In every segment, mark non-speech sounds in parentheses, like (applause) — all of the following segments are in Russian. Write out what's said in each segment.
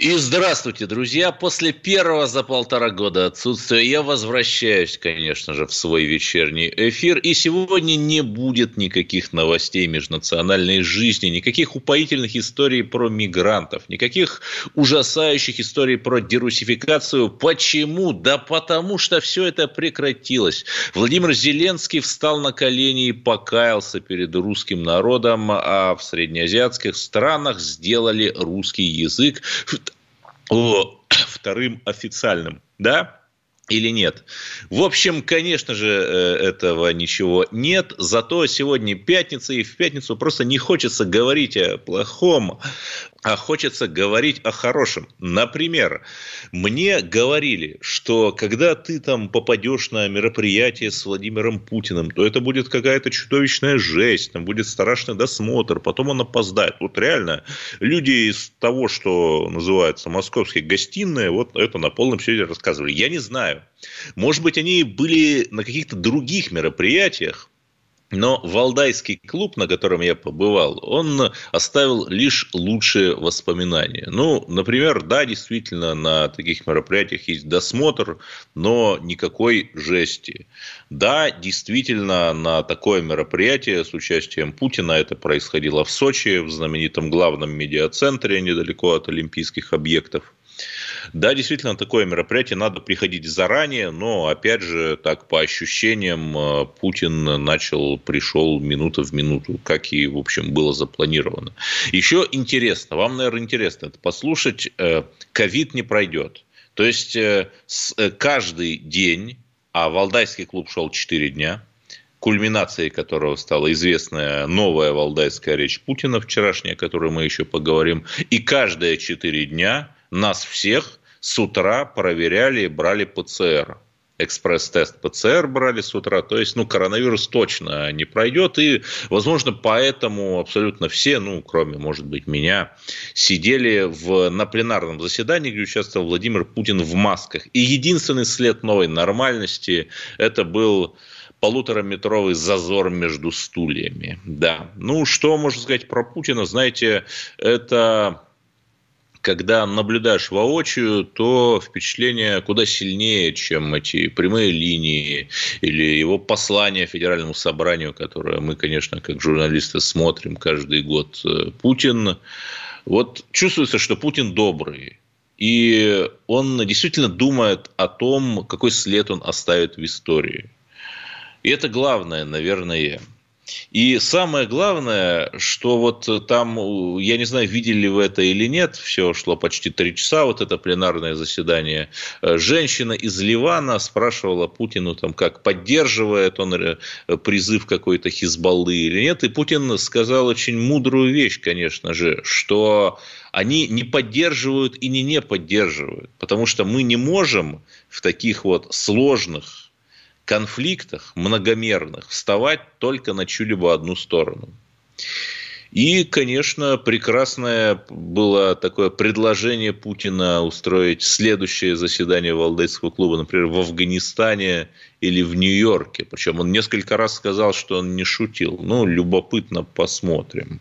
И здравствуйте, друзья. После первого за полтора года отсутствия я возвращаюсь, конечно же, в свой вечерний эфир. И сегодня не будет никаких новостей межнациональной жизни, никаких упоительных историй про мигрантов, никаких ужасающих историй про дерусификацию. Почему? Да потому что все это прекратилось. Владимир Зеленский встал на колени и покаялся перед русским народом, а в среднеазиатских странах сделали русский язык (clears throat) вторым официальным, да? или нет. В общем, конечно же, э, этого ничего нет. Зато сегодня пятница, и в пятницу просто не хочется говорить о плохом, а хочется говорить о хорошем. Например, мне говорили, что когда ты там попадешь на мероприятие с Владимиром Путиным, то это будет какая-то чудовищная жесть, там будет страшный досмотр, потом он опоздает. Вот реально, люди из того, что называется московские гостиные, вот это на полном серьезе рассказывали. Я не знаю. Может быть, они были на каких-то других мероприятиях, но Валдайский клуб, на котором я побывал, он оставил лишь лучшие воспоминания. Ну, например, да, действительно, на таких мероприятиях есть досмотр, но никакой жести. Да, действительно, на такое мероприятие с участием Путина, это происходило в Сочи, в знаменитом главном медиацентре, недалеко от Олимпийских объектов. Да, действительно, такое мероприятие надо приходить заранее, но, опять же, так по ощущениям, э, Путин начал, пришел минута в минуту, как и, в общем, было запланировано. Еще интересно, вам, наверное, интересно это послушать, э, ковид не пройдет. То есть, э, каждый день, а Валдайский клуб шел 4 дня, кульминацией которого стала известная новая валдайская речь Путина вчерашняя, о которой мы еще поговорим. И каждые четыре дня нас всех с утра проверяли и брали ПЦР. Экспресс-тест ПЦР брали с утра, то есть, ну, коронавирус точно не пройдет, и, возможно, поэтому абсолютно все, ну, кроме, может быть, меня, сидели в, на пленарном заседании, где участвовал Владимир Путин в масках. И единственный след новой нормальности – это был полутораметровый зазор между стульями. Да. Ну, что можно сказать про Путина? Знаете, это когда наблюдаешь воочию, то впечатление куда сильнее, чем эти прямые линии или его послание Федеральному собранию, которое мы, конечно, как журналисты смотрим каждый год. Путин, вот чувствуется, что Путин добрый. И он действительно думает о том, какой след он оставит в истории. И это главное, наверное, и самое главное, что вот там, я не знаю, видели вы это или нет, все шло почти три часа, вот это пленарное заседание. Э, женщина из Ливана спрашивала Путину, там, как поддерживает он э, призыв какой-то Хизбаллы или нет. И Путин сказал очень мудрую вещь, конечно же, что они не поддерживают и не не поддерживают. Потому что мы не можем в таких вот сложных конфликтах многомерных вставать только на чью-либо одну сторону. И, конечно, прекрасное было такое предложение Путина устроить следующее заседание Валдайского клуба, например, в Афганистане или в Нью-Йорке. Причем он несколько раз сказал, что он не шутил. Ну, любопытно посмотрим.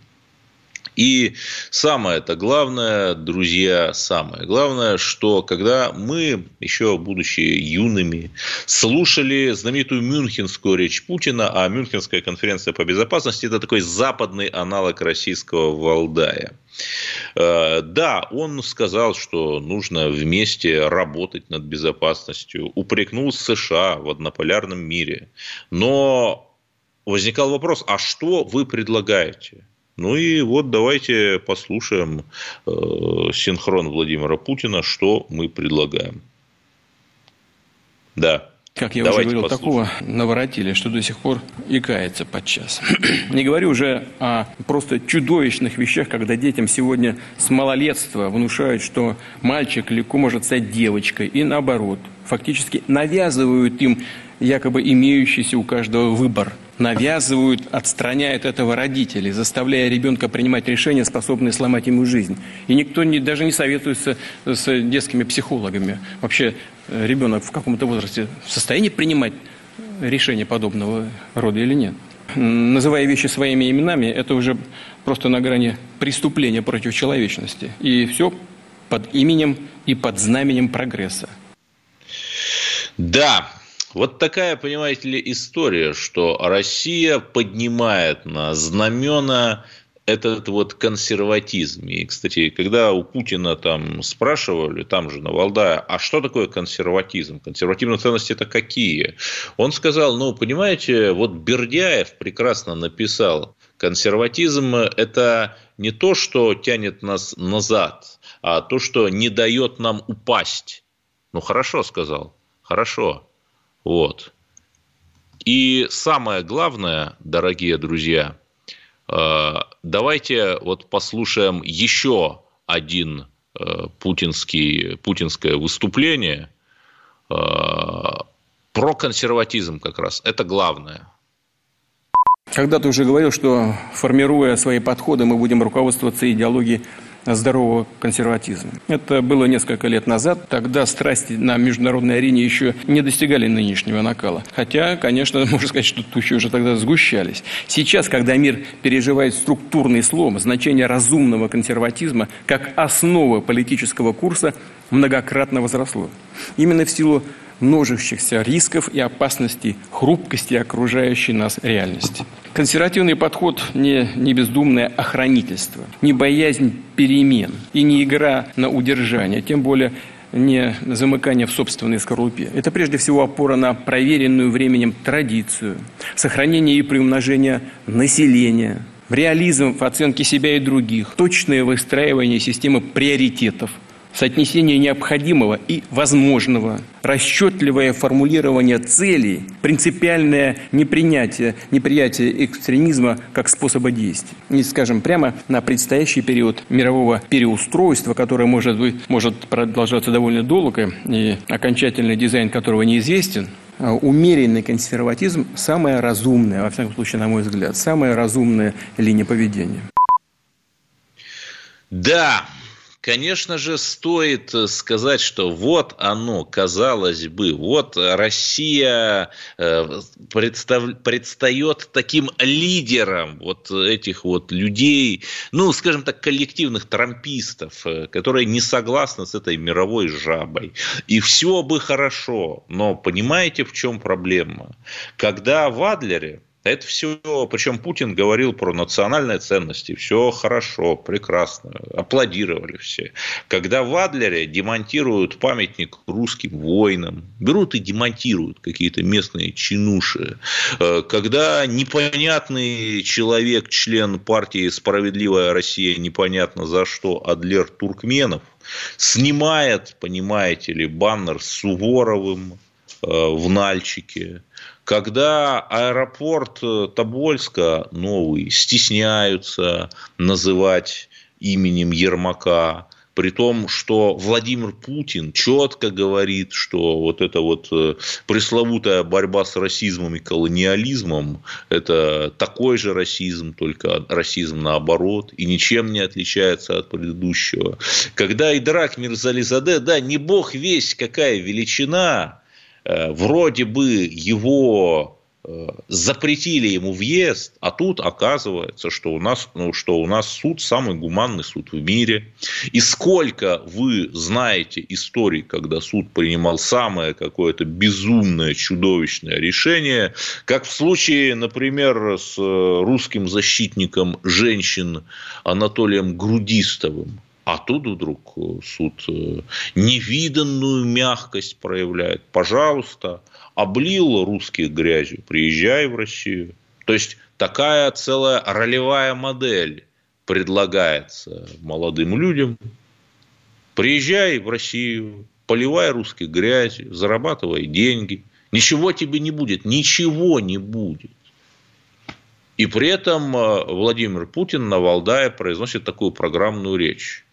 И самое это главное, друзья, самое главное, что когда мы, еще будучи юными, слушали знаменитую Мюнхенскую речь Путина, а Мюнхенская конференция по безопасности – это такой западный аналог российского Валдая. Э, да, он сказал, что нужно вместе работать над безопасностью, упрекнул США в однополярном мире. Но возникал вопрос, а что вы предлагаете? Ну и вот давайте послушаем э, синхрон Владимира Путина, что мы предлагаем. Да. Как я Давайте уже говорил, послушаем. такого наворотили, что до сих пор икается подчас. (clears throat) Не говорю уже о просто чудовищных вещах, когда детям сегодня с малолетства внушают, что мальчик легко может стать девочкой, и наоборот. Фактически навязывают им якобы имеющийся у каждого выбор – навязывают, отстраняют этого родителей, заставляя ребенка принимать решения, способные сломать ему жизнь. И никто не, даже не советуется с детскими психологами. Вообще э, ребенок в каком-то возрасте в состоянии принимать решения подобного рода или нет? Называя вещи своими именами, это уже просто на грани преступления против человечности. И все под именем и под знаменем прогресса. Да, вот такая, понимаете ли, история, что Россия поднимает на знамена этот вот консерватизм. И, кстати, когда у Путина там спрашивали, там же на Валдае, а что такое консерватизм? Консервативные ценности это какие? Он сказал, ну, понимаете, вот Бердяев прекрасно написал, консерватизм – это не то, что тянет нас назад, а то, что не дает нам упасть. Ну, хорошо сказал, хорошо. Вот. И самое главное, дорогие друзья, э, давайте вот послушаем еще один э, путинский, путинское выступление э, про консерватизм как раз. Это главное. Когда ты уже говорил, что формируя свои подходы, мы будем руководствоваться идеологией здорового консерватизма. Это было несколько лет назад. Тогда страсти на международной арене еще не достигали нынешнего накала. Хотя, конечно, (laughs) можно сказать, что тучи уже тогда сгущались. Сейчас, когда мир переживает структурный слом, значение разумного консерватизма как основа политического курса многократно возросло. Именно в силу множащихся рисков и опасностей, хрупкости окружающей нас реальности. Консервативный подход не, не бездумное охранительство, не боязнь перемен и не игра на удержание, тем более не замыкание в собственной скорлупе. Это прежде всего опора на проверенную временем традицию, сохранение и приумножение населения, реализм в оценке себя и других, точное выстраивание системы приоритетов – соотнесение необходимого и возможного, расчетливое формулирование целей, принципиальное непринятие, неприятие экстремизма как способа действия. И, скажем, прямо на предстоящий период мирового переустройства, которое может, быть, может продолжаться довольно долго, и окончательный дизайн которого неизвестен, умеренный консерватизм – самая разумная, во всяком случае, на мой взгляд, самая разумная линия поведения. Да, конечно же, стоит э, сказать, что вот оно, казалось бы, вот Россия э, представ, предстает таким лидером вот этих вот людей, ну, скажем так, коллективных трампистов, э, которые не согласны с этой мировой жабой. И все бы хорошо, но понимаете, в чем проблема? Когда в Адлере это все, причем Путин говорил про национальные ценности, все хорошо, прекрасно, аплодировали все. Когда в Адлере демонтируют памятник русским воинам, берут и демонтируют какие-то местные чинуши, э, когда непонятный человек, член партии «Справедливая Россия», непонятно за что, Адлер Туркменов, снимает, понимаете ли, баннер с Суворовым, э, в Нальчике, когда аэропорт э, Тобольска новый стесняются называть именем Ермака, при том, что Владимир Путин четко говорит, что вот эта вот э, пресловутая борьба с расизмом и колониализмом – это такой же расизм, только расизм наоборот, и ничем не отличается от предыдущего. Когда Идрак Мирзализаде, да, не бог весь какая величина, вроде бы его э, запретили ему въезд, а тут оказывается, что у нас, ну, что у нас суд самый гуманный суд в мире. И сколько вы знаете историй, когда суд принимал самое какое-то безумное, чудовищное решение, как в случае, например, с э, русским защитником женщин Анатолием Грудистовым, а тут вдруг э, суд э, невиданную мягкость проявляет. Пожалуйста, облил русских грязью, приезжай в Россию. То есть такая целая ролевая модель предлагается молодым людям. Приезжай в Россию, поливай русских грязью, зарабатывай деньги. Ничего тебе не будет, ничего не будет. И при этом э, Владимир Путин на Валдае произносит такую программную речь.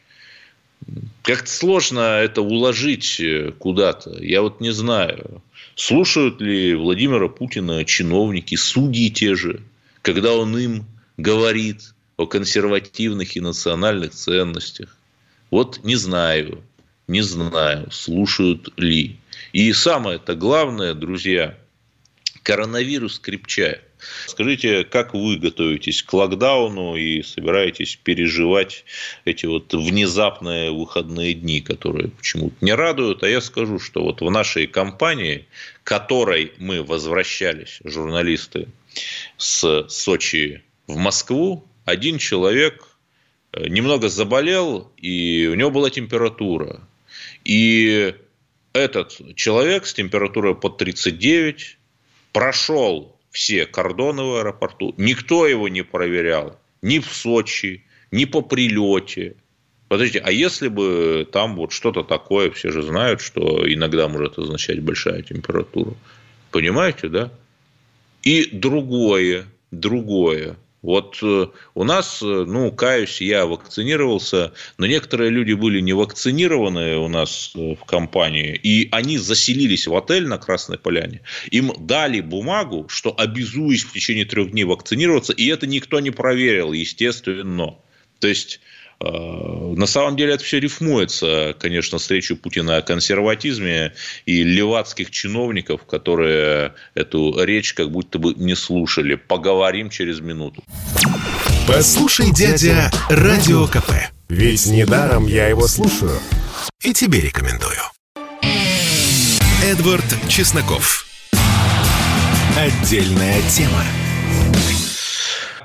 Как-то сложно это уложить э, куда-то. Я вот не знаю, слушают ли Владимира Путина чиновники, судьи те же, когда он им говорит о консервативных и национальных ценностях. Вот не знаю, не знаю, слушают ли. И самое-то главное, друзья, коронавирус крепчает. Скажите, как вы готовитесь к локдауну и собираетесь переживать эти вот внезапные выходные дни, которые почему-то не радуют? А я скажу, что вот в нашей компании, которой мы возвращались, журналисты, с Сочи в Москву, один человек э, немного заболел, и у него была температура. И этот человек с температурой под 39 прошел все кордоны в аэропорту. Никто его не проверял. Ни в Сочи, ни по прилете. Подождите, а если бы там вот что-то такое, все же знают, что иногда может означать большая температура. Понимаете, да? И другое, другое. Вот э, у нас, э, ну, каюсь, я вакцинировался, но некоторые люди были не вакцинированы у нас э, в компании, и они заселились в отель на Красной Поляне. Им дали бумагу, что обязуюсь в течение трех дней вакцинироваться, и это никто не проверил, естественно. То есть на самом деле это все рифмуется, конечно, с речью Путина о консерватизме и левацких чиновников, которые эту речь как будто бы не слушали. Поговорим через минуту. Послушай, дядя, Радио КП. Ведь недаром я его слушаю. И тебе рекомендую. Эдвард Чесноков. Отдельная тема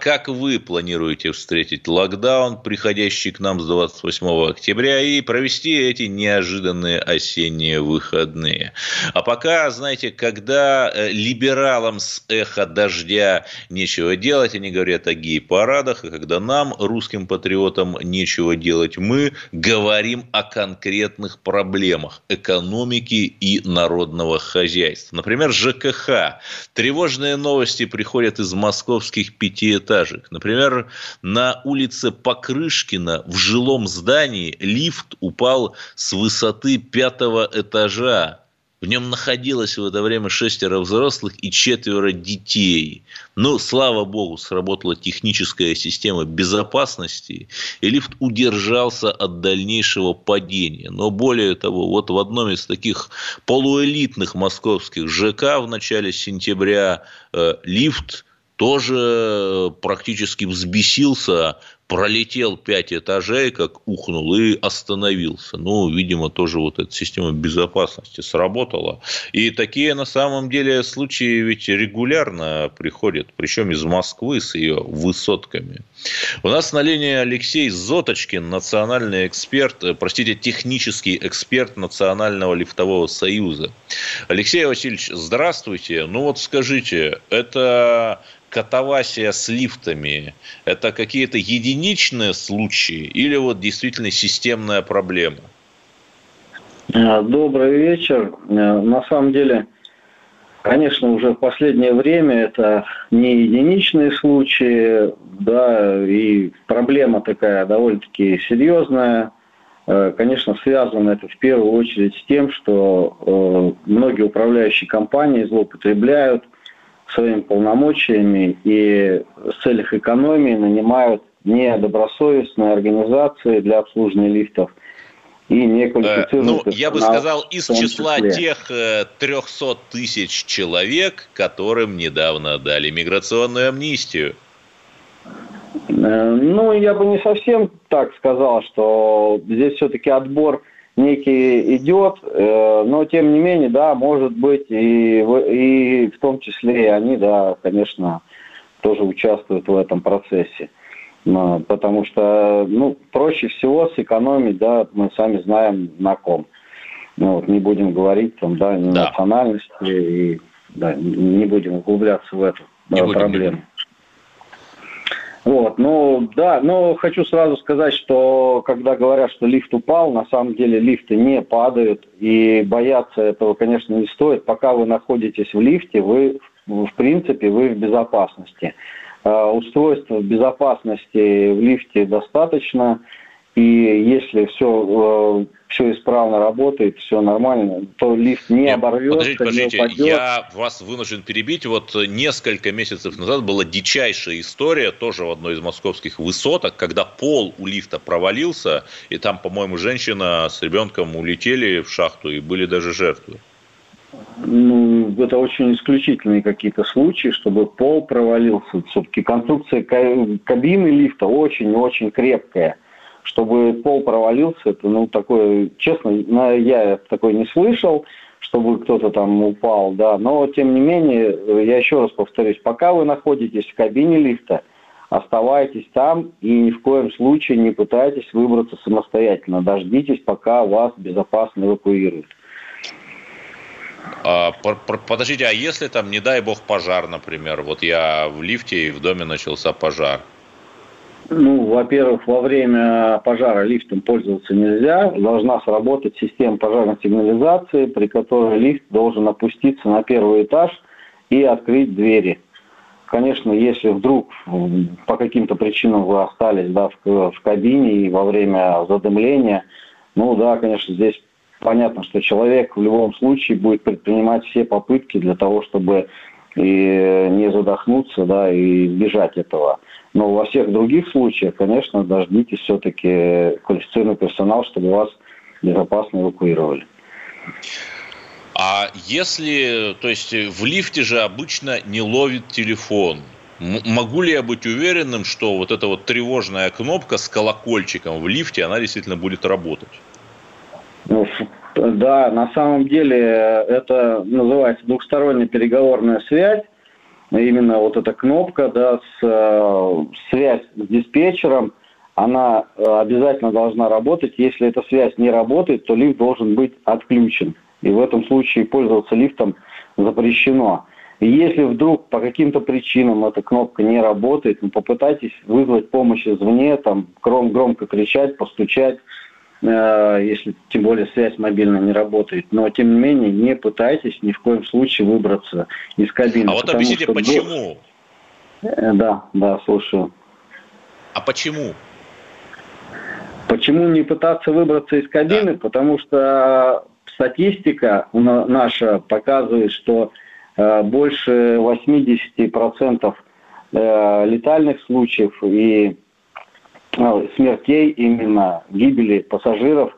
как вы планируете встретить локдаун, приходящий к нам с 28 октября, и провести эти неожиданные осенние выходные. А пока, знаете, когда э, либералам с эхо дождя нечего делать, они говорят о гей-парадах, а когда нам, русским патриотам, нечего делать, мы говорим о конкретных проблемах экономики и народного хозяйства. Например, ЖКХ. Тревожные новости приходят из московских пятиэтажек этажек. Например, на улице Покрышкина в жилом здании лифт упал с высоты пятого этажа. В нем находилось в это время шестеро взрослых и четверо детей. Но, слава богу, сработала техническая система безопасности, и лифт удержался от дальнейшего падения. Но более того, вот в одном из таких полуэлитных московских ЖК в начале сентября э, лифт тоже э, практически взбесился, пролетел пять этажей, как ухнул, и остановился. Ну, видимо, тоже вот эта система безопасности сработала. И такие, на самом деле, случаи ведь регулярно приходят, причем из Москвы с ее высотками. У нас на линии Алексей Зоточкин, национальный эксперт, э, простите, технический эксперт Национального лифтового союза. Алексей Васильевич, здравствуйте. Ну вот скажите, это катавасия с лифтами – это какие-то единичные случаи или вот действительно системная проблема? А, добрый вечер. А, на самом деле, конечно, уже в последнее время это не единичные случаи, да, и проблема такая довольно-таки серьезная. А, конечно, связано это в первую очередь с тем, что многие управляющие компании злоупотребляют – своими полномочиями и в целях экономии нанимают недобросовестные организации для обслуживания лифтов и неквалифицированных э, Ну, я бы сказал, из числа тех 300 э, тысяч человек, которым недавно дали миграционную амнистию. Э, ну, я бы не совсем так сказал, что здесь все-таки отбор некий идет, э, но тем не менее, да, может быть, и, и в том числе и они, да, конечно, тоже участвуют в этом процессе. Потому что, ну, проще всего сэкономить, да, мы сами знаем на ком. Ну, вот, не будем говорить там, да, да. национальности, и да, не будем углубляться в эту не да, проблему. Вот, ну да, но хочу сразу сказать, что когда говорят, что лифт упал, на самом деле лифты не падают, и бояться этого, конечно, не стоит. Пока вы находитесь в лифте, вы, в принципе, вы в безопасности. Э, устройств безопасности в лифте достаточно, И если все, э, все исправно работает, все нормально, то лифт не оборвется, подождите, подождите, я вас вынужден перебить. Вот несколько месяцев назад была дичайшая история, тоже в одной из московских высоток, когда пол у лифта провалился, и там, по-моему, женщина с ребенком улетели в шахту, и были даже жертвы. Ну, это очень исключительные какие-то случаи, чтобы пол провалился. Все-таки конструкция кабины лифта очень-очень крепкая. Чтобы пол провалился, это, ну, такое, честно, я такой не слышал, чтобы кто-то там упал, да. Но, тем не менее, я еще раз повторюсь, пока вы находитесь в кабине лифта, оставайтесь там и ни в коем случае не пытайтесь выбраться самостоятельно. Дождитесь, пока вас безопасно эвакуируют. А, подождите, а если там, не дай бог, пожар, например, вот я в лифте и в доме начался пожар? Ну, во-первых, во время пожара лифтом пользоваться нельзя. Должна сработать система пожарной сигнализации, при которой лифт должен опуститься на первый этаж и открыть двери. Конечно, если вдруг по каким-то причинам вы остались да, в, в кабине и во время задымления, ну да, конечно, здесь понятно, что человек в любом случае будет предпринимать все попытки для того, чтобы и не задохнуться, да, и избежать этого. Но во всех других случаях, конечно, дождитесь все-таки квалифицированный персонал, чтобы вас безопасно эвакуировали. А если, то есть в лифте же обычно не ловит телефон, могу ли я быть уверенным, что вот эта вот тревожная кнопка с колокольчиком в лифте, она действительно будет работать? Ну, да, на самом деле это называется двухсторонняя переговорная связь. Именно вот эта кнопка, да, с, э, связь с диспетчером, она э, обязательно должна работать. Если эта связь не работает, то лифт должен быть отключен. И в этом случае пользоваться лифтом запрещено. Если вдруг по каким-то причинам эта кнопка не работает, ну, попытайтесь вызвать помощь извне, там, гром, громко кричать, постучать, если тем более связь мобильная не работает. Но тем не менее не пытайтесь ни в коем случае выбраться из кабины. А вот объясните, что... почему? Э, да, да, слушаю. А почему? Почему не пытаться выбраться из кабины? Да. Потому что статистика наша показывает, что э, больше 80% летальных случаев и Э, смертей, именно гибели пассажиров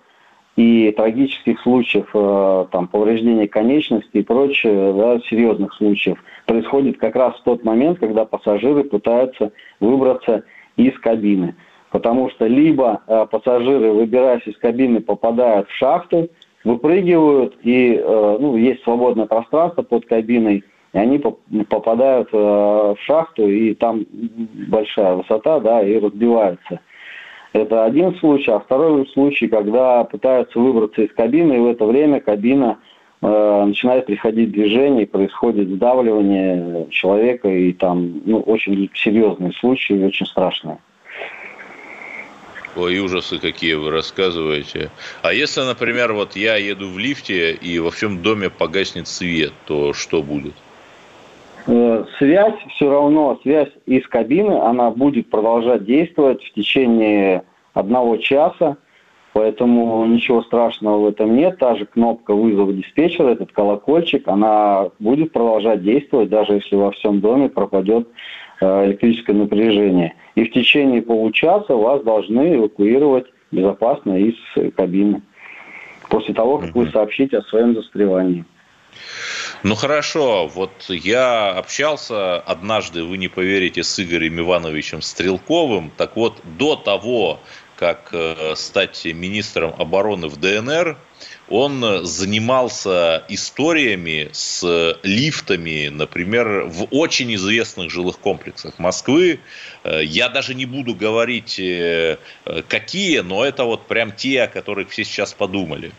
и трагических случаев э, там, повреждения конечностей и прочее, да, серьезных случаев, происходит как раз в тот момент, когда пассажиры пытаются выбраться из кабины. Потому что либо э, пассажиры, выбираясь из кабины, попадают в шахту, выпрыгивают, и ну, есть свободное пространство под кабиной, и они попадают в шахту, и там большая высота, да, и разбиваются. Это один случай, а второй случай, когда пытаются выбраться из кабины, и в это время кабина э, начинает приходить движение, происходит сдавливание человека, и там ну, очень серьезные случаи, очень страшные. Ой, ужасы какие вы рассказываете. А если, например, вот я еду в лифте и во всем доме погаснет свет, то что будет? Э, связь все равно, связь из кабины, она будет продолжать действовать в течение одного часа, поэтому ничего страшного в этом нет. Та же кнопка вызова диспетчера, этот колокольчик, она будет продолжать действовать, даже если во всем доме пропадет э, электрическое напряжение. И в течение получаса вас должны эвакуировать безопасно из кабины после того, как вы сообщите о своем застревании. Ну хорошо, вот я общался однажды, вы не поверите, с Игорем Ивановичем Стрелковым. Так вот, до того, как э, стать министром обороны в ДНР, он занимался историями с лифтами, например, в очень известных жилых комплексах Москвы. Э, я даже не буду говорить, э, какие, но это вот прям те, о которых все сейчас подумали.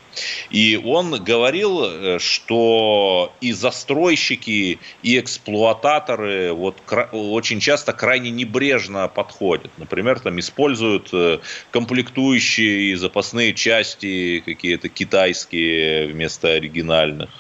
И он говорил, э, что и застройщики, и эксплуататоры вот очень часто крайне небрежно подходят. Например, там используют комплектующие и запасные части какие-то китайские китайские вместо оригинальных.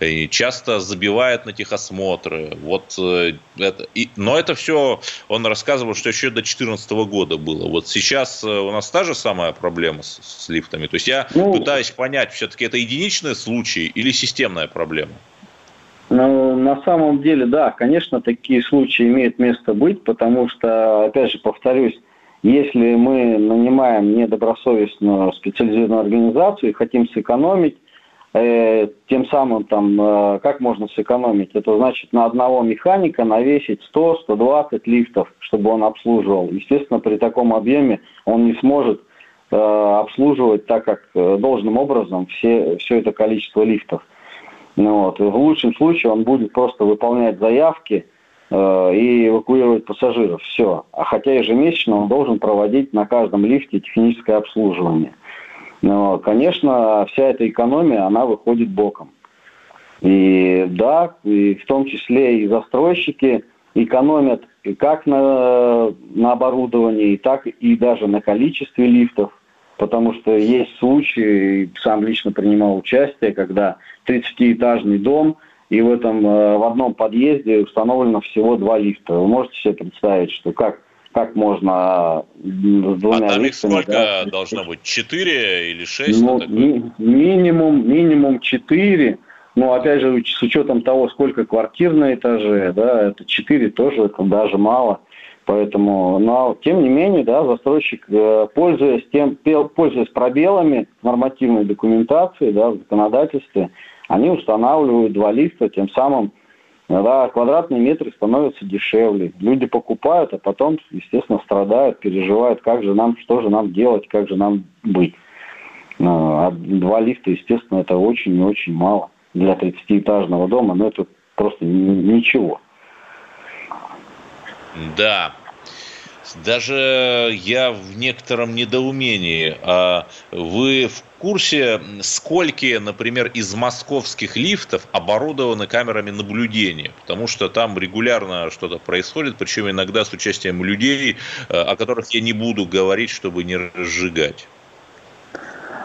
И часто забивает на техосмотры. Вот это. И, но это все, он рассказывал, что еще до 2014 года было. Вот сейчас у нас та же самая проблема с, с лифтами. То есть я ну, пытаюсь понять, все-таки это единичные случаи или системная проблема? Ну, на самом деле, да, конечно, такие случаи имеют место быть, потому что, опять же, повторюсь, если мы нанимаем недобросовестную специализированную организацию и хотим сэкономить, э, тем самым там, э, как можно сэкономить? Это значит на одного механика навесить 100-120 лифтов, чтобы он обслуживал. Естественно, при таком объеме он не сможет э, обслуживать так, как э, должным образом все, все это количество лифтов. Ну, вот. В лучшем случае он будет просто выполнять заявки и эвакуировать пассажиров. Все. А хотя ежемесячно он должен проводить на каждом лифте техническое обслуживание. Но, конечно, вся эта экономия, она выходит боком. И да, и в том числе и застройщики экономят как на, на оборудовании, так и даже на количестве лифтов потому что есть случаи, сам лично принимал участие, когда 30-этажный дом, и в этом э, в одном подъезде установлено всего два лифта. Вы можете себе представить, что как как можно с двумя а там их сколько да, должно быть? Четыре или шесть? Ну, ми- минимум, минимум четыре. Ну, опять же, с учетом того, сколько квартир на этаже, да, это четыре тоже, это даже мало. Поэтому, но тем не менее, да, застройщик, э, пользуясь тем, пользуясь пробелами нормативной документации, да, в законодательстве, они устанавливают два лифта, тем самым да, квадратные метры становятся дешевле. Люди покупают, а потом, естественно, страдают, переживают, как же нам, что же нам делать, как же нам быть. Ну, а два лифта, естественно, это очень и очень мало для 30-этажного дома, но это просто ничего. Да, даже я в некотором недоумении. А вы в курсе, сколько, например, из московских лифтов оборудованы камерами наблюдения? Потому что там регулярно что-то происходит, причем иногда с участием людей, э, о которых я не буду говорить, чтобы не разжигать.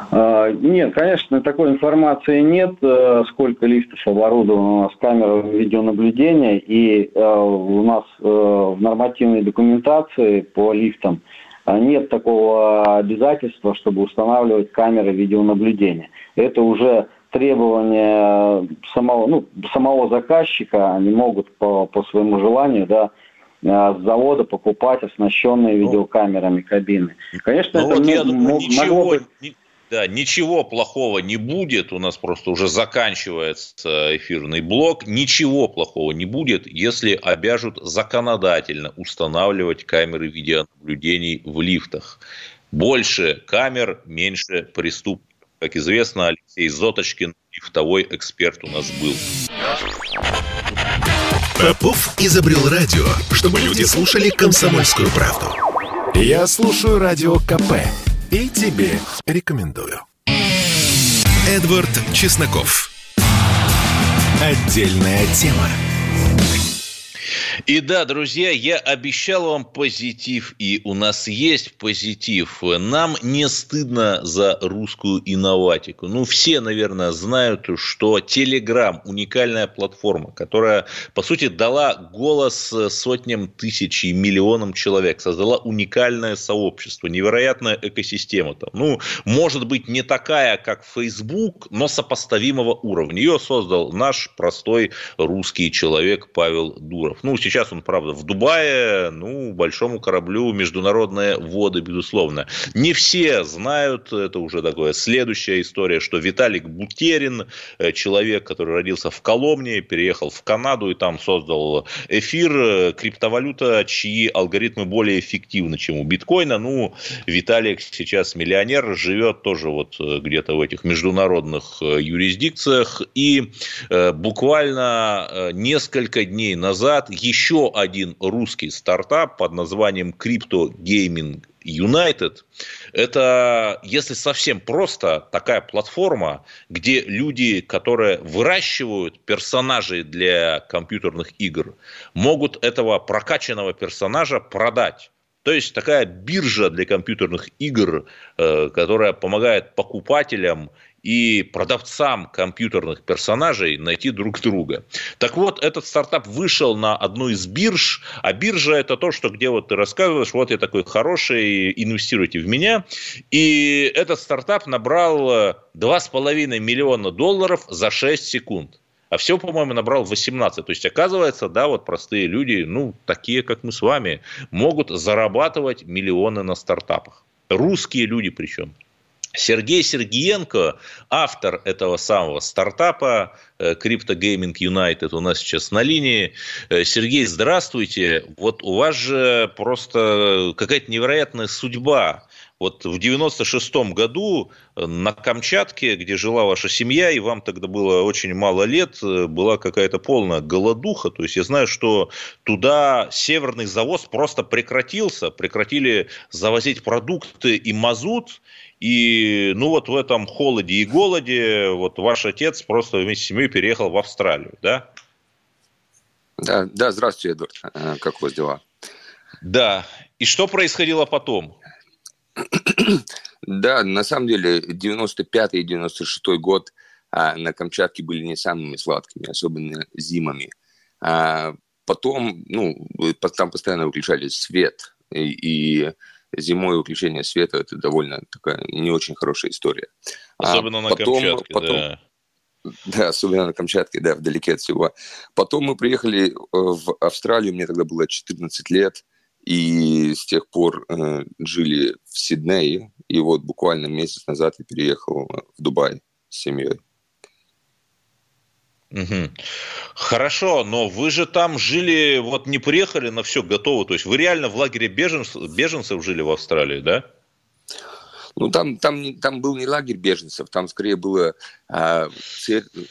А, нет, конечно, такой информации нет, э, сколько лифтов оборудовано у нас камерами видеонаблюдения, и э, у нас э, в нормативной документации по лифтам нет такого обязательства, чтобы устанавливать камеры видеонаблюдения. Это уже требование самого, ну, самого заказчика, они могут по, по своему желанию, да, с завода покупать оснащенные ну, видеокамерами кабины. Конечно, ну, это вот я думаю, ничего, могло быть... Да, ничего плохого не будет. У нас просто уже заканчивается эфирный блок. Ничего плохого не будет, если обяжут законодательно устанавливать камеры видеонаблюдений в лифтах. Больше камер, меньше преступников. Как известно, Алексей Зоточкин, лифтовой эксперт у нас был. Попов изобрел радио, чтобы люди слушали комсомольскую правду. Я слушаю радио КП и тебе рекомендую. Эдвард Чесноков. Отдельная тема. И да, друзья, я обещал вам позитив, и у нас есть позитив. Нам не стыдно за русскую инноватику. Ну, все, наверное, знают, что Telegram – уникальная платформа, которая, по сути, дала голос сотням тысяч и миллионам человек, создала уникальное сообщество, невероятная экосистема. Там. Ну, может быть, не такая, как Facebook, но сопоставимого уровня. Ее создал наш простой русский человек Павел Дуров. Ну, сейчас он, правда, в Дубае, ну, большому кораблю международные воды, безусловно. Не все знают, это уже такое следующая история, что Виталик Бутерин, э, человек, который родился в Коломне, переехал в Канаду и там создал эфир, э, криптовалюта, чьи алгоритмы более эффективны, чем у биткоина. Ну, Виталик сейчас миллионер, живет тоже вот э, где-то в этих международных юрисдикциях. И буквально несколько дней назад еще один русский стартап под названием Crypto Gaming United. Это, если совсем просто, такая платформа, где люди, которые выращивают персонажей для компьютерных игр, могут этого прокачанного персонажа продать. То есть такая биржа для компьютерных игр, э, которая помогает покупателям и продавцам компьютерных персонажей найти друг друга. Так вот, этот стартап вышел на одну из бирж, а биржа это то, что где вот ты рассказываешь, вот я такой хороший, инвестируйте в меня. И этот стартап набрал 2,5 миллиона долларов за 6 секунд. А всего, по-моему, набрал 18. То есть, оказывается, да, вот простые люди, ну, такие, как мы с вами, могут зарабатывать миллионы на стартапах. Русские люди причем. Сергей Сергиенко, автор этого самого стартапа Crypto Gaming United у нас сейчас на линии. Э, Сергей, здравствуйте. Вот у вас же просто какая-то невероятная судьба. Вот в 96-м году на Камчатке, где жила ваша семья, и вам тогда было очень мало лет, э, была какая-то полная голодуха. То есть я знаю, что туда северный завоз просто прекратился, прекратили завозить продукты и мазут, и ну вот в этом холоде и голоде вот ваш отец просто вместе с семьей переехал в Австралию, да? Да, да, здравствуйте, Эдвард. Э, как у вас дела? Да. И что происходило потом? (clears throat) Да, на самом деле 95 и 96 год а, на Камчатке были не самыми сладкими, особенно зимами. А потом, ну, там постоянно выключали свет, и, и зимой выключение света – это довольно такая не очень хорошая история. А особенно а на потом, Камчатке, потом, да. Да, особенно на Камчатке, да, вдалеке от всего. Потом мы приехали э, в Австралию, мне тогда было 14 лет, и с тех пор э, жили в Сиднее, и вот буквально месяц назад я переехал в Дубай с семьей. Угу. Хорошо, но вы же там жили, вот не приехали на все готово, то есть вы реально в лагере беженцев, беженцев жили в Австралии, да? Ну, там, там, там был не лагерь беженцев, там скорее было, а,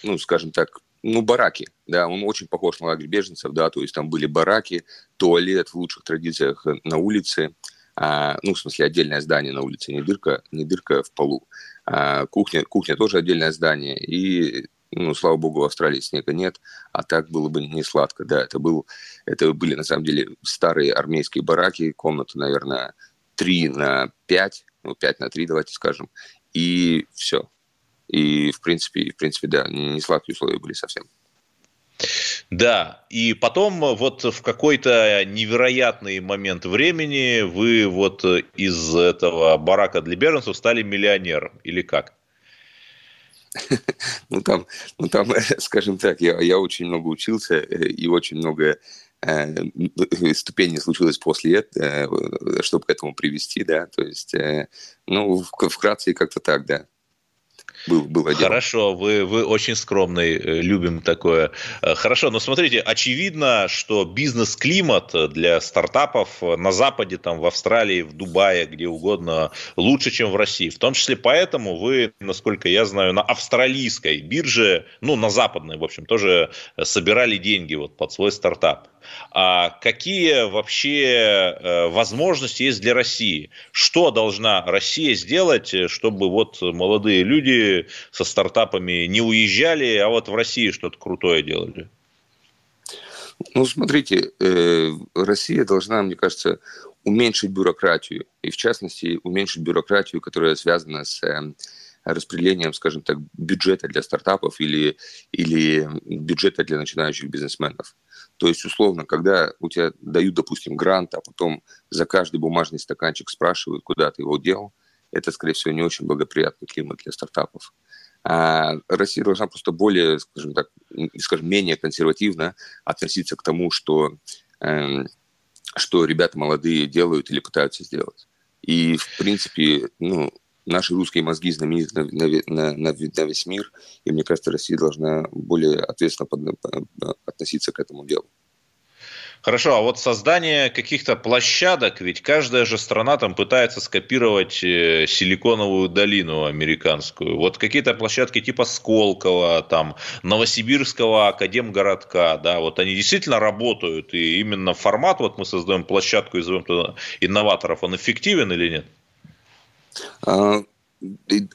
ну, скажем так, ну, бараки, да, он очень похож на лагерь беженцев, да, то есть там были бараки, туалет в лучших традициях на улице, а, ну, в смысле, отдельное здание на улице, не дырка, не дырка в полу. А, кухня, кухня тоже отдельное здание, и, ну, слава богу, в Австралии снега нет, а так было бы не сладко, да, это, был, это были, на самом деле, старые армейские бараки, комната, наверное, 3 на 5, ну, 5 на 3, давайте скажем, и все, и, в принципе, в принципе, да, не сладкие условия были совсем. Да, и потом вот в какой-то невероятный момент времени вы вот из этого барака для беженцев стали миллионером, или как? (laughs) Ну там, ну там, (laughs) скажем так, я, я очень много учился э, и очень много э, ступеней случилось после этого, э, чтобы к этому привести, да, то есть, ну, вкратце как-то так, да был, было дело. Хорошо, вы, вы очень скромный, э, любим такое. Э, хорошо, но смотрите, очевидно, что бизнес-климат для стартапов на Западе, там, в Австралии, в Дубае, где угодно, лучше, чем в России. В том числе поэтому вы, насколько я знаю, на австралийской бирже, ну, на западной, в общем, тоже собирали деньги вот под свой стартап. А какие вообще э, возможности есть для России? Что должна Россия сделать, чтобы вот молодые люди со стартапами не уезжали, а вот в России что-то крутое делали? Ну, смотрите, э, Россия должна, мне кажется, уменьшить бюрократию. И, в частности, уменьшить бюрократию, которая связана с э, распределением, скажем так, бюджета для стартапов или, или бюджета для начинающих бизнесменов. То есть, условно, когда у тебя дают, допустим, грант, а потом за каждый бумажный стаканчик спрашивают, куда ты его делал, это, скорее всего, не очень благоприятный климат для стартапов. А Россия должна просто более, скажем так, скажем, менее консервативно относиться к тому, что, э, что ребята молодые делают или пытаются сделать. И, в принципе, ну, наши русские мозги знамениты на, на, на, на весь мир, и мне кажется, Россия должна более ответственно под, относиться к этому делу. Хорошо, а вот создание каких-то площадок, ведь каждая же страна там пытается скопировать э, силиконовую долину американскую. Вот какие-то площадки типа Сколково, там, Новосибирского академгородка, да, вот они действительно работают, и именно формат, вот мы создаем площадку и зовем туда инноваторов, он эффективен или нет? А,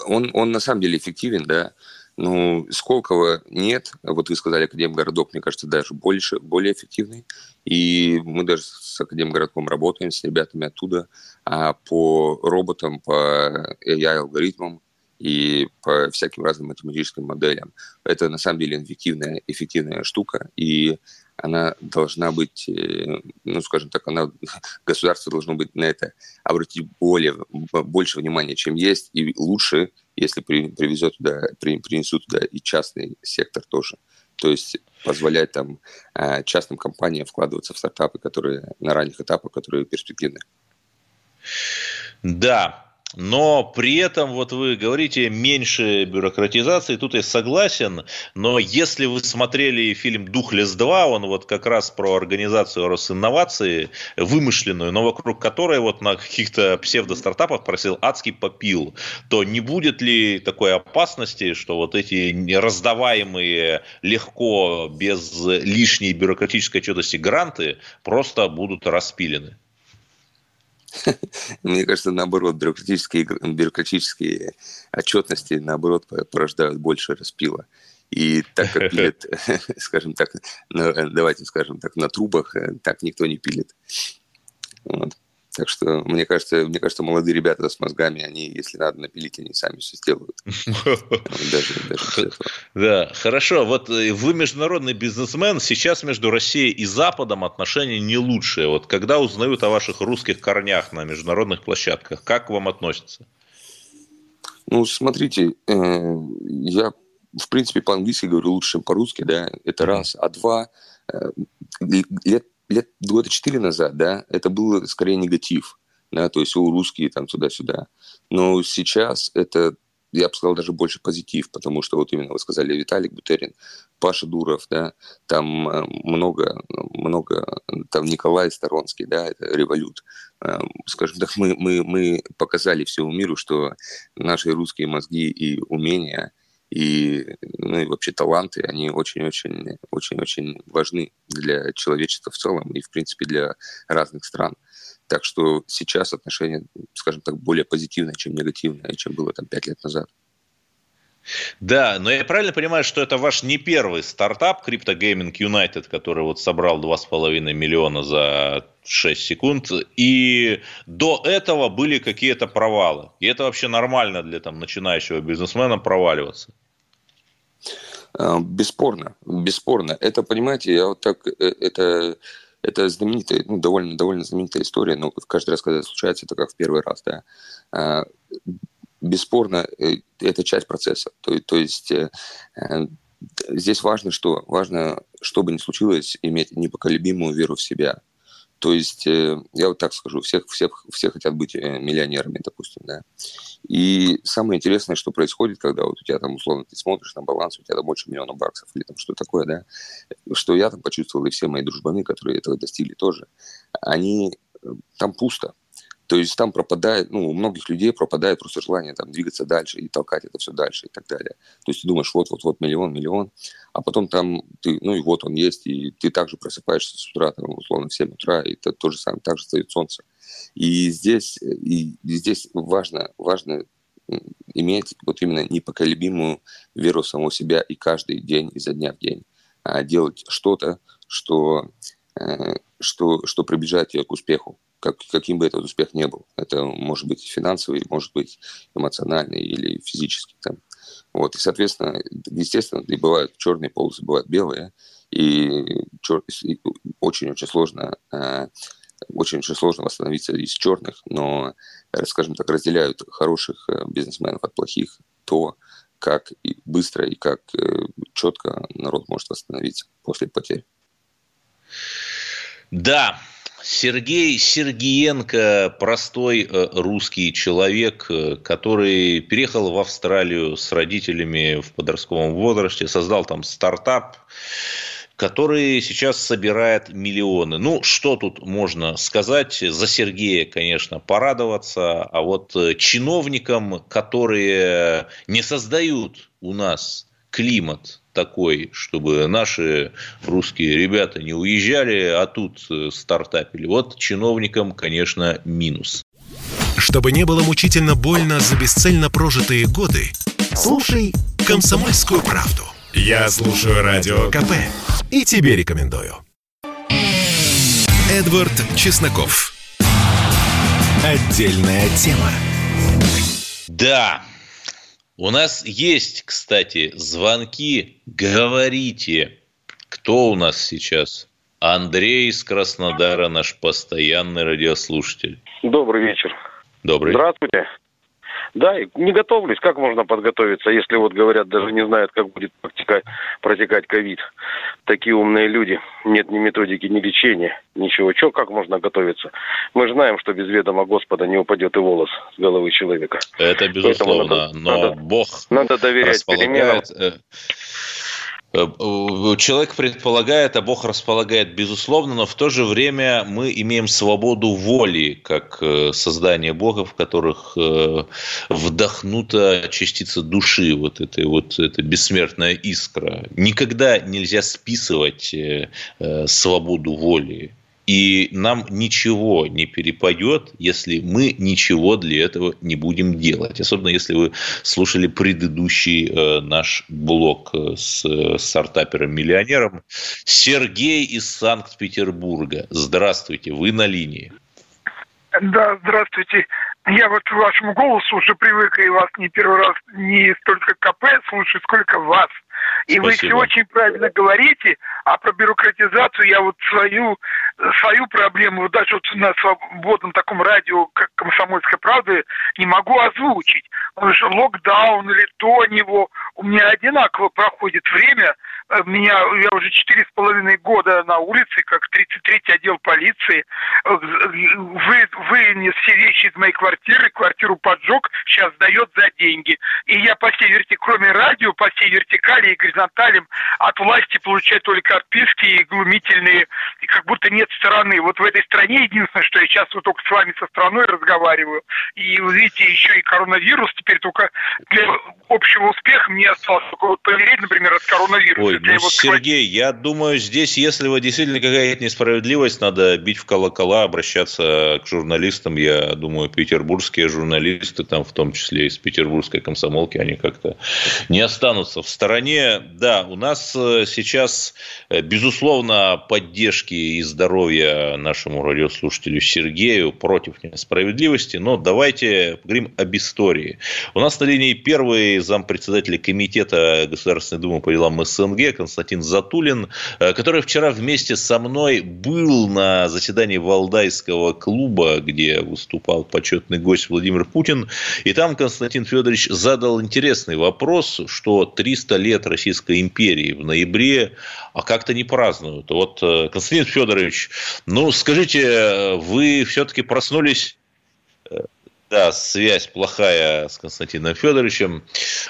он, он на самом деле эффективен, да. Ну, Сколково нет. Вот вы сказали, Академгородок, мне кажется, даже больше, более эффективный. И мы даже с Академгородком работаем, с ребятами оттуда, а по роботам, по AI-алгоритмам. и по всяким разным математическим моделям. Это на самом деле эффективная, эффективная штука, и она должна быть, э, ну, скажем так, она, (laughs) государство должно быть на это обратить более, больше внимания, чем есть, и лучше, если при, привезет туда, при, принесут туда и частный сектор тоже. То есть позволять там э, частным компаниям вкладываться в стартапы, которые на ранних этапах, которые перспективны. Да, но при этом, вот вы говорите, меньше бюрократизации, тут я согласен, но если вы смотрели фильм «Духлес 2», он вот как раз про организацию Росинновации, вымышленную, но вокруг которой вот на каких-то псевдостартапах просил адский попил, то не будет ли такой опасности, что вот эти раздаваемые легко, без лишней бюрократической отчетности гранты просто будут распилены? (laughs) Мне кажется, наоборот, бюрократические, бюрократические отчетности, наоборот, порождают больше распила. И так как (laughs) пилят, (laughs) скажем так, давайте скажем так, на трубах, э, так никто не пилит. Вот. Так что, мне кажется, мне кажется, молодые ребята с мозгами, они, если надо напилить, они сами все сделают. (laughs) Да, хорошо. Вот э, вы международный бизнесмен, сейчас между Россией и Западом отношения не лучшие. Вот когда узнают о ваших русских корнях на международных площадках, как к вам относятся? Ну, смотрите, э, я, в принципе, по-английски говорю лучше, чем по-русски, да, это раз. А два, э, лет лет года четыре назад, да, это было скорее негатив, да, то есть у русские там туда-сюда. Но сейчас это, я бы сказал, даже больше позитив, потому что вот именно вы сказали Виталик Бутерин, Паша Дуров, да, там э, много, много, там Николай Сторонский, да, это револют. Э, скажем так, мы, мы, мы показали всему миру, что наши русские мозги и умения – и, ну, и вообще таланты, они очень-очень очень-очень важны для человечества в целом и, в принципе, для разных стран. Так что сейчас отношения, скажем так, более позитивные, чем негативные, чем было там пять лет назад. Да, но я правильно понимаю, что это ваш не первый стартап Crypto Gaming United, который вот собрал 2,5 миллиона за 6 секунд, и до этого были какие-то провалы. И это вообще нормально для там, начинающего бизнесмена проваливаться. А, бесспорно, бесспорно. Это, понимаете, я вот так, э, это, это знаменитая, ну, довольно, довольно знаменитая история, но каждый раз, когда это случается, это как в первый раз, да. Бесспорно, э, это часть процесса. То, то есть э, здесь важно что? Важно, что бы ни случилось, иметь непоколебимую веру в себя. То есть, я вот так скажу, всех, всех, все хотят быть миллионерами, допустим, да. И самое интересное, что происходит, когда вот у тебя там, условно, ты смотришь на баланс, у тебя там больше миллиона баксов или там что такое, да, что я там почувствовал, и все мои дружбаны, которые этого достигли тоже, они, э, там пусто. То есть там пропадает, ну, у многих людей пропадает просто желание там двигаться дальше и толкать это все дальше и так далее. То есть ты думаешь, вот-вот-вот миллион, миллион, а потом там ты, ну и вот он есть, и ты также просыпаешься с утра, там, условно, в 7 утра, и это то же самое, так же стоит солнце. И здесь, и здесь важно, важно иметь вот именно непоколебимую веру в самого себя и каждый день, изо дня в день а делать что-то, что, э, что, что приближает тебя к успеху, как, каким бы этот успех ни был. Это может быть финансовый, может быть эмоциональный или физический. Там. Вот, и, соответственно, естественно, и бывают черные полосы, бывают белые, и очень-очень сложно э, очень-очень сложно восстановиться из черных, но, э, скажем так, разделяют хороших э, бизнесменов от плохих то, как быстро и как четко народ может восстановиться после потерь. Да, Сергей Сергиенко, простой русский человек, который переехал в Австралию с родителями в подростковом возрасте, создал там стартап, который сейчас собирает миллионы. Ну, что тут можно сказать? За Сергея, конечно, порадоваться, а вот э, чиновникам, которые не создают у нас климат такой, чтобы наши русские ребята не уезжали, а тут э, стартапили. Вот чиновникам, конечно, минус. Чтобы не было мучительно больно за бесцельно прожитые годы, слушай «Комсомольскую правду». Я слушаю Радио КП и тебе рекомендую. Эдвард Чесноков. Отдельная тема. Да, У нас есть, кстати, звонки. Говорите, кто у нас сейчас? Андрей из Краснодара, наш постоянный радиослушатель. Добрый вечер. Добрый. Здравствуйте. Да, не готовлюсь. Как можно подготовиться, если вот говорят, даже не знают, как будет протекать, протекать ковид? Такие умные люди. Нет ни методики, ни лечения, ничего. Че, как можно готовиться? Мы же знаем, что без ведома Господа не упадет и волос с головы человека. Это безусловно. Надо, но надо, Бог надо доверять переменам. Э, человек предполагает, а Бог располагает, безусловно, но в то же время мы имеем свободу воли, как э, создание Бога, в которых э, вдохнута частица души, вот этой вот эта бессмертная искра. Никогда нельзя списывать свободу воли. И нам ничего не перепадет, если мы ничего для этого не будем делать. Особенно если вы слушали предыдущий э, наш блог э, с э, стартапером-миллионером. Сергей из Санкт-Петербурга. Здравствуйте, вы на линии. Да, здравствуйте. Я вот к вашему голосу уже привык, и вас не первый раз не столько КП слушаю, сколько вас. И Спасибо. вы все очень правильно говорите, а про бюрократизацию я вот свою, свою проблему, вот даже вот на свободном таком радио, как «Комсомольская правда», не могу озвучить. Потому что локдаун или до него у меня одинаково проходит время. Э, меня, я уже четыре с половиной года на улице, как 33-й отдел полиции. Э, вы, вынес все вещи из моей квартиры, квартиру поджег, сейчас дает за деньги. И я по всей верти, кроме радио, по всей вертикали и горизонталям от власти получаю только отписки и глумительные, и как будто нет стороны. Вот в этой стране единственное, что я сейчас вот только с вами со страной разговариваю, и вы видите, еще и коронавирус теперь только для общего успеха мне осталось только вот помереть, например, от коронавируса. Ой, ну, Сергей, я думаю, здесь, если вы действительно какая-то несправедливость, надо бить в колокола, обращаться к журналистам. Я думаю, петербургские журналисты, там в том числе из петербургской комсомолки, они как-то не останутся в стороне. Да, у нас э, сейчас, э, безусловно, поддержки и здоровья нашему радиослушателю Сергею против несправедливости, но давайте поговорим об истории. У нас на линии первый зампредседателя комитета Государственной Думы по делам СНГ Константин Затулин, э, который вчера вместе со мной был на заседании Валдайского клуба, где выступал почетный гость Владимир Путин. И там Константин Федорович задал интересный вопрос, что 300 лет Российской империи в ноябре, а как-то не празднуют. Вот, э, Константин Федорович, ну, скажите, вы все-таки проснулись да, связь плохая с Константином Федоровичем.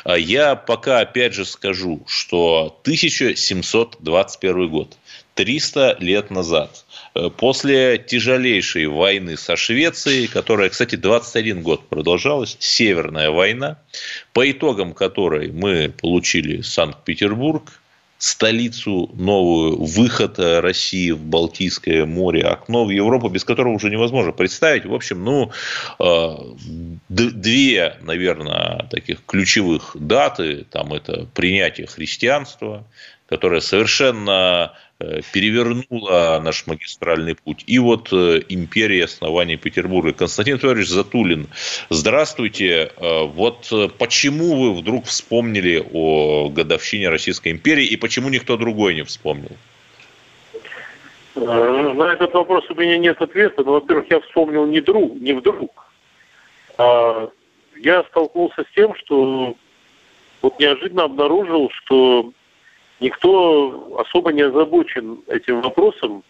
А я пока опять же скажу, что 1721 год, 300 лет назад, э, после тяжелейшей войны со Швецией, которая, кстати, 21 год продолжалась, Северная война, по итогам которой мы получили Санкт-Петербург, столицу новую, выход России в Балтийское море, окно в Европу, без которого уже невозможно представить. В общем, ну, э, две, наверное, таких ключевых даты. Там это принятие христианства, которое совершенно Э, перевернула наш магистральный путь. И вот э, империя основания Петербурга. Константин Федорович Затулин, здравствуйте. Э, вот почему вы вдруг вспомнили о годовщине Российской империи и почему никто другой не вспомнил? На этот вопрос у меня нет ответа. Но, во-первых, я вспомнил не, друг, не вдруг. А я столкнулся с тем, что вот неожиданно обнаружил, что никто особо не озабочен этим вопросом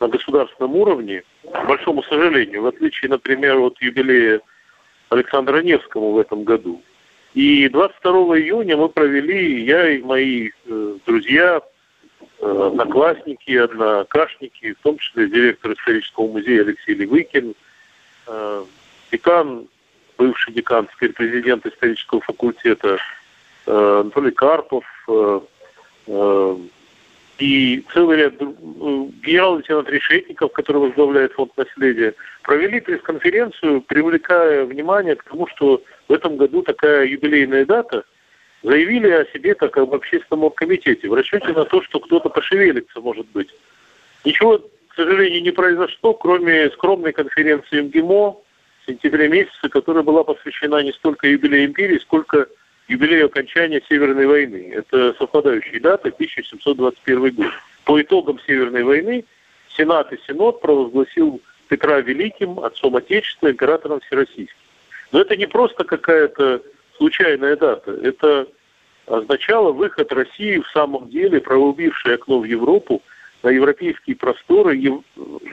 на государственном уровне, к большому сожалению, в отличие, например, от юбилея Александра Невскому в этом году. И 22 июня мы провели, я и мои э, друзья, э, одноклассники, однокашники, в том числе директор исторического музея Алексей Левыкин, э, декан, бывший декан, теперь президент исторического факультета э, Анатолий Карпов, э, и целый ряд э, генерал-лейтенант Решетников, который возглавляет фонд наследия, провели пресс-конференцию, привлекая внимание к тому, что в этом году такая юбилейная дата, заявили о себе как об общественном комитете в расчете на то, что кто-то пошевелится, может быть. Ничего, к сожалению, не произошло, кроме скромной конференции МГИМО в сентябре месяце, которая была посвящена не столько юбилею империи, сколько юбилею окончания Северной войны. Это совпадающие даты, 1721 год. По итогам Северной войны Сенат и Синод провозгласил Петра Великим, отцом Отечества, императором Всероссийским. Но это не просто какая-то случайная дата. Это означало выход России в самом деле, проубившее окно в Европу, на европейские просторы.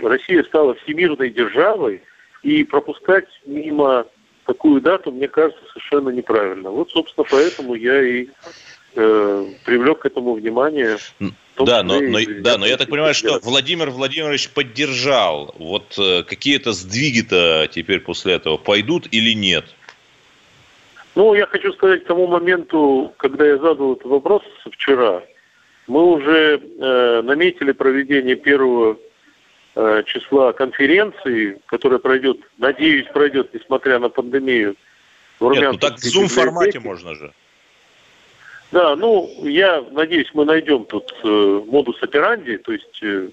Россия стала всемирной державой, и пропускать мимо такую дату, мне кажется, совершенно неправильно. Вот, собственно, поэтому я и э, привлек к этому внимание. Да, но, но, да, но я так понимаю, что Владимир Владимирович поддержал. Вот э, какие-то сдвиги-то теперь после этого пойдут или нет? Ну, я хочу сказать, к тому моменту, когда я задал этот вопрос вчера, мы уже э, наметили проведение первого числа конференции, которая пройдет, надеюсь, пройдет, несмотря на пандемию. В Нет, ну так в зум-формате можно же. Да, ну, я надеюсь, мы найдем тут э, модус операнди, то есть э,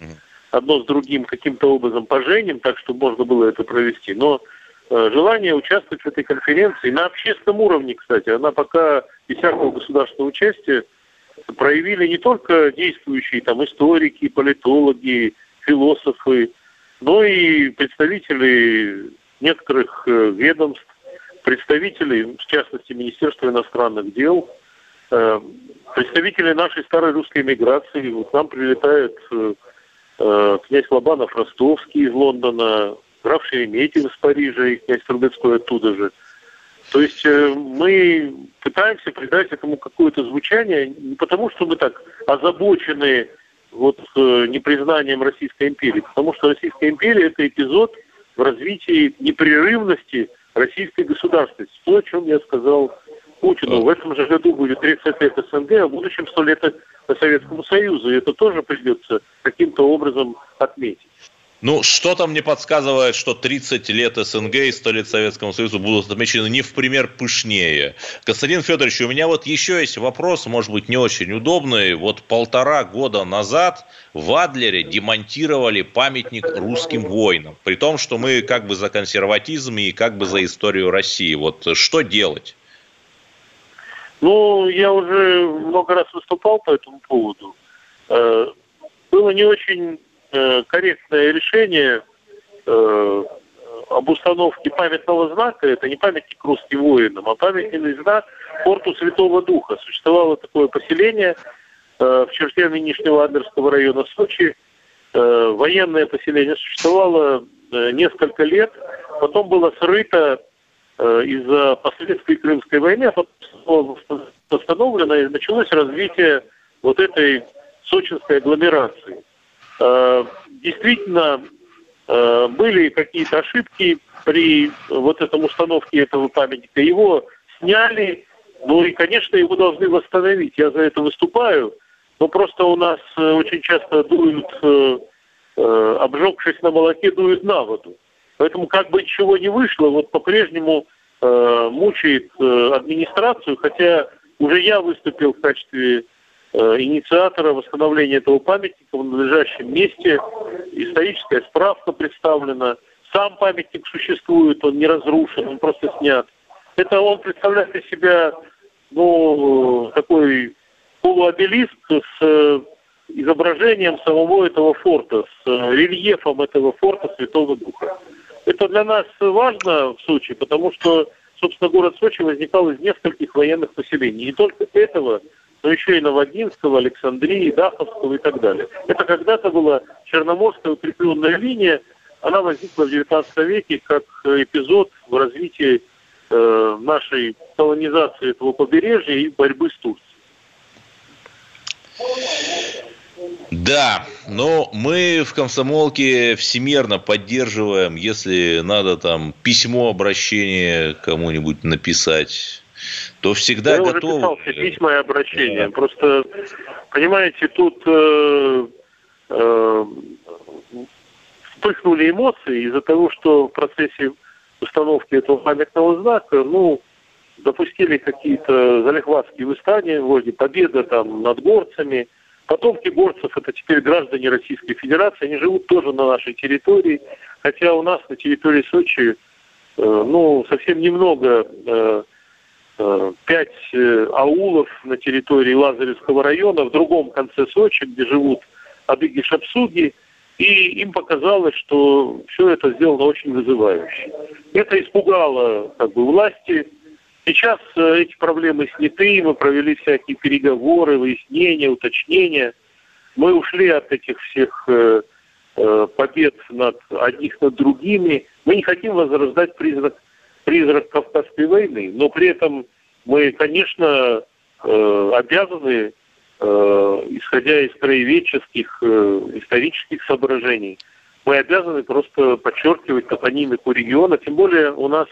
одно с другим каким-то образом поженим, так, чтобы можно было это провести. Но Э, желание участвовать в этой конференции на общественном уровне, кстати. Она пока без всякого государственного участия проявили не только действующие там историки, политологи, философы, но и представители некоторых э, ведомств, представители, в частности, Министерства иностранных дел, э, представители нашей старой русской миграции. Вот к нам прилетает князь Лобанов Ростовский из Лондона, граф Шереметьев из Парижа и князь Трубецкой оттуда же. То есть э, мы пытаемся придать этому какое-то звучание не потому, что мы так озабочены вот э, непризнанием Российской империи, потому что Российская империя – это эпизод в развитии непрерывности российской государственности. То, о чем я сказал Путину. В этом же году будет 30 лет СНГ, а в будущем 100 лет Советскому Союзу. И это тоже придется каким-то образом отметить. Ну, что-то мне подсказывает, что 30 лет СНГ и 100 лет Советскому Союзу будут отмечены не в пример пышнее. Константин Федорович, у меня вот еще есть вопрос, может быть, не очень удобный. Вот полтора года назад в Адлере демонтировали памятник русским воинам. При том, что мы как бы за консерватизм и как бы за историю России. Вот что делать? Ну, я уже много раз выступал по этому поводу. Э, было не очень корректное решение э, об установке памятного знака, это не памятник русским воинам, а памятный знак форту Святого Духа. Существовало такое поселение э, в черте нынешнего Адлерского района Сочи. Военное поселение существовало несколько лет, потом было срыто из-за последствий Крымской войны, а потом восстановлено и началось развитие вот этой сочинской агломерации. Э, действительно э, были какие-то ошибки при вот этом установке этого памятника. Его сняли, ну и, конечно, его должны восстановить. Я за это выступаю, но просто у нас э, очень часто дуют, обжегшись на молоке, дуют на воду. Поэтому как бы чего не вышло, вот по-прежнему мучает администрацию, хотя уже я выступил в качестве инициатора восстановления этого памятника в надлежащем месте. Историческая справка представлена. Сам памятник существует, он не разрушен, он просто снят. Это он представляет из себя ну, такой полуобелиск с э, изображением самого этого форта, с э, рельефом этого форта Святого Духа. Это для нас важно в Сочи, потому что, собственно, город Сочи возникал из нескольких военных поселений. Не только этого но еще и Новодинского, Александрии, Даховского и так далее. Это когда-то была Черноморская укрепленная линия, она возникла в XIX веке как эпизод в развитии э, нашей колонизации этого побережья и борьбы с Турцией. Да, но мы в комсомолке всемерно поддерживаем, если надо там письмо, обращение кому-нибудь написать то всегда Я готовы. уже писал все письма и обращения. Да. Просто, понимаете, тут э, э, вспыхнули эмоции из-за того, что в процессе установки этого памятного знака, ну, допустили какие-то залихватские восстания, вроде победа там над горцами. Потомки горцев это теперь граждане Российской Федерации, они живут тоже на нашей территории, хотя у нас на территории Сочи, э, ну, совсем немного э, э, пять э, аулов на территории Лазаревского района в другом конце Сочи, где живут адыги-шапсуги, и им показалось, что все это сделано очень вызывающе. Это испугало как бы, власти. Сейчас э, эти проблемы сняты, мы провели всякие переговоры, выяснения, уточнения. Мы ушли от этих всех э, э, побед над одних над другими. Мы не хотим возрождать призрак, призрак Кавказской войны, но при этом мы, конечно, э, обязаны Э, исходя из краеведческих, э, исторических соображений, мы обязаны просто подчеркивать топонимику региона, тем более у нас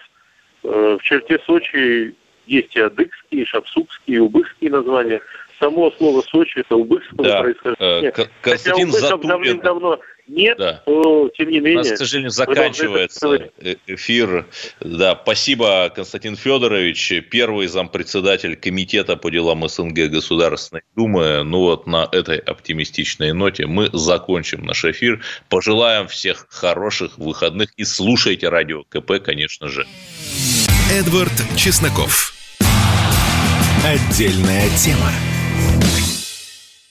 в черте Сочи есть и адыгские, и шапсукские, и убыхские названия. Само слово Сочи это убыхского да. происхождения. Константин Хотя Затулин... давным-давно нет, да. то тем не менее. У нас, к сожалению, заканчивается эфир. Да, спасибо, Константин Федорович, первый зампредседатель Комитета по делам СНГ Государственной Думы. Ну вот на этой оптимистичной ноте мы закончим наш эфир. Пожелаем всех хороших выходных и слушайте радио КП, конечно же. Эдвард Чесноков. Отдельная тема.